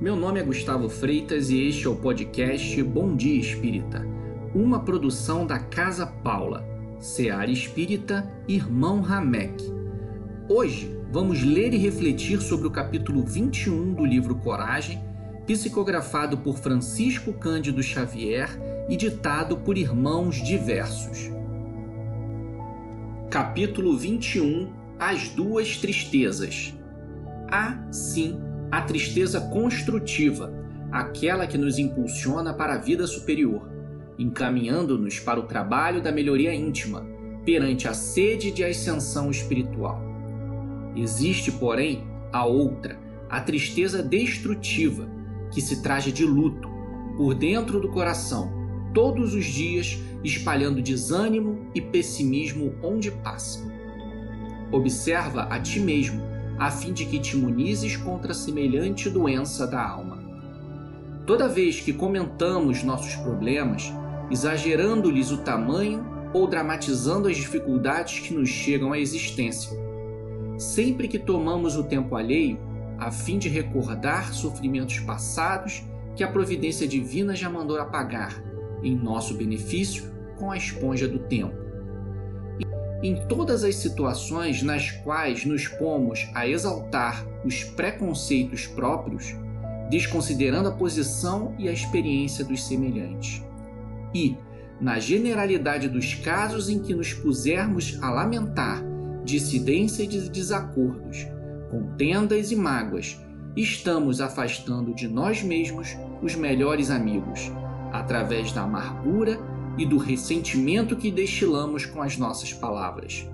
Meu nome é Gustavo Freitas e este é o podcast Bom Dia Espírita, uma produção da Casa Paula, Seara Espírita, Irmão Ramek. Hoje vamos ler e refletir sobre o capítulo 21 do livro Coragem, psicografado por Francisco Cândido Xavier e ditado por irmãos diversos. Capítulo 21 As Duas Tristezas. Há, sim, a tristeza construtiva, aquela que nos impulsiona para a vida superior, encaminhando-nos para o trabalho da melhoria íntima, perante a sede de ascensão espiritual. Existe, porém, a outra, a tristeza destrutiva, que se traja de luto, por dentro do coração, todos os dias, espalhando desânimo e pessimismo onde passa. Observa a ti mesmo, a fim de que te imunizes contra semelhante doença da alma. Toda vez que comentamos nossos problemas, exagerando-lhes o tamanho ou dramatizando as dificuldades que nos chegam à existência, sempre que tomamos o tempo alheio, a fim de recordar sofrimentos passados que a providência divina já mandou apagar, em nosso benefício, com a esponja do tempo. Em todas as situações nas quais nos pomos a exaltar os preconceitos próprios, desconsiderando a posição e a experiência dos semelhantes. E, na generalidade dos casos em que nos pusermos a lamentar dissidência de desacordos, contendas e mágoas, estamos afastando de nós mesmos os melhores amigos, através da amargura e do ressentimento que destilamos com as nossas palavras.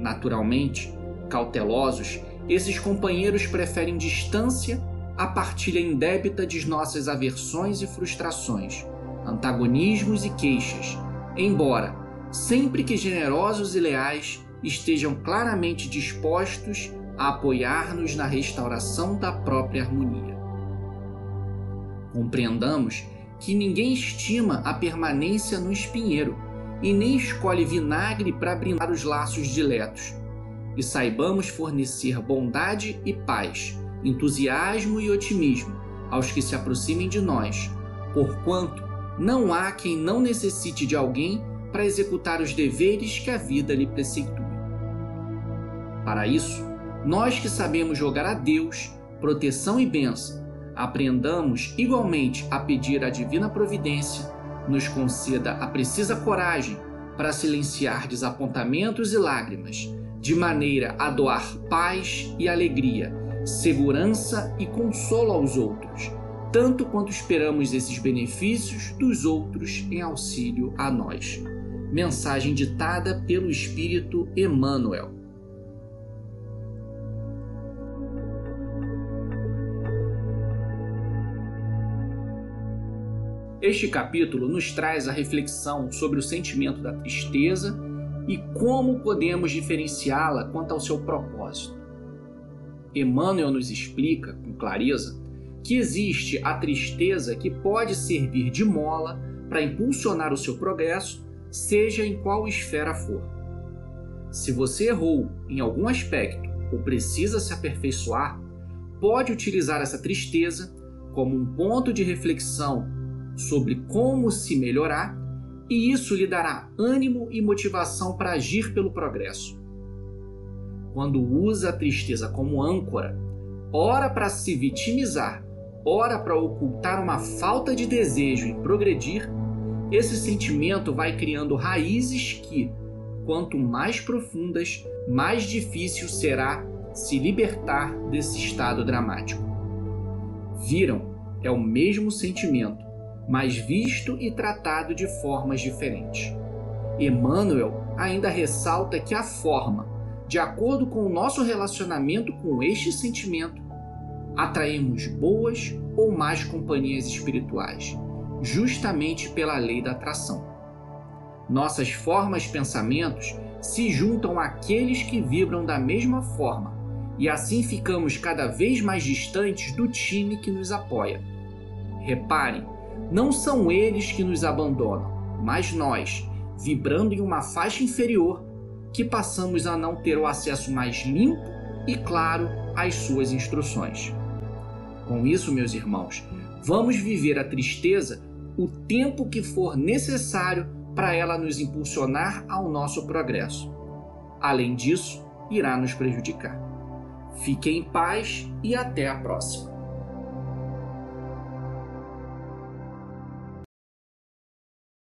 Naturalmente, cautelosos, esses companheiros preferem distância à partilha indébita de nossas aversões e frustrações, antagonismos e queixas, embora, sempre que generosos e leais, estejam claramente dispostos a apoiar-nos na restauração da própria harmonia. Compreendamos que ninguém estima a permanência no espinheiro e nem escolhe vinagre para brindar os laços diletos. E saibamos fornecer bondade e paz, entusiasmo e otimismo aos que se aproximem de nós, porquanto não há quem não necessite de alguém para executar os deveres que a vida lhe preceitua. Para isso, nós que sabemos jogar a Deus proteção e bênção, aprendamos igualmente a pedir à divina providência nos conceda a precisa coragem para silenciar desapontamentos e lágrimas, de maneira a doar paz e alegria, segurança e consolo aos outros, tanto quanto esperamos esses benefícios dos outros em auxílio a nós. Mensagem ditada pelo Espírito Emmanuel. Este capítulo nos traz a reflexão sobre o sentimento da tristeza e como podemos diferenciá-la quanto ao seu propósito. Emmanuel nos explica com clareza que existe a tristeza que pode servir de mola para impulsionar o seu progresso, seja em qual esfera for. Se você errou em algum aspecto ou precisa se aperfeiçoar, pode utilizar essa tristeza como um ponto de reflexão sobre como se melhorar, e isso lhe dará ânimo e motivação para agir pelo progresso. Quando usa a tristeza como âncora, ora para se vitimizar, ora para ocultar uma falta de desejo em progredir, esse sentimento vai criando raízes que, quanto mais profundas, mais difícil será se libertar desse estado dramático. Viram? É o mesmo sentimento, mas visto e tratado de formas diferentes. Emmanuel ainda ressalta que a forma, de acordo com o nosso relacionamento com este sentimento, atraímos boas ou más companhias espirituais, justamente pela lei da atração. Nossas formas pensamentos se juntam àqueles que vibram da mesma forma, e assim ficamos cada vez mais distantes do time que nos apoia. Reparem não são eles que nos abandonam, mas nós, vibrando em uma faixa inferior, que passamos a não ter o acesso mais limpo e claro às suas instruções. Com isso, meus irmãos, vamos viver a tristeza o tempo que for necessário para ela nos impulsionar ao nosso progresso. Além disso, irá nos prejudicar. Fiquem em paz e até a próxima.